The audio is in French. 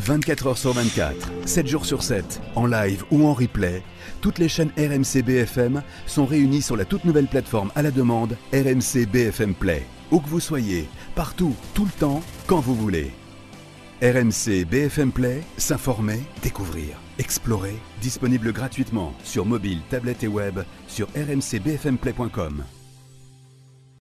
24 heures sur 24, 7 jours sur 7, en live ou en replay, toutes les chaînes RMC BFM sont réunies sur la toute nouvelle plateforme à la demande RMC BFM Play. Où que vous soyez, partout, tout le temps, quand vous voulez. RMC BFM Play, s'informer, découvrir, explorer, disponible gratuitement sur mobile, tablette et web sur rmcbfmplay.com.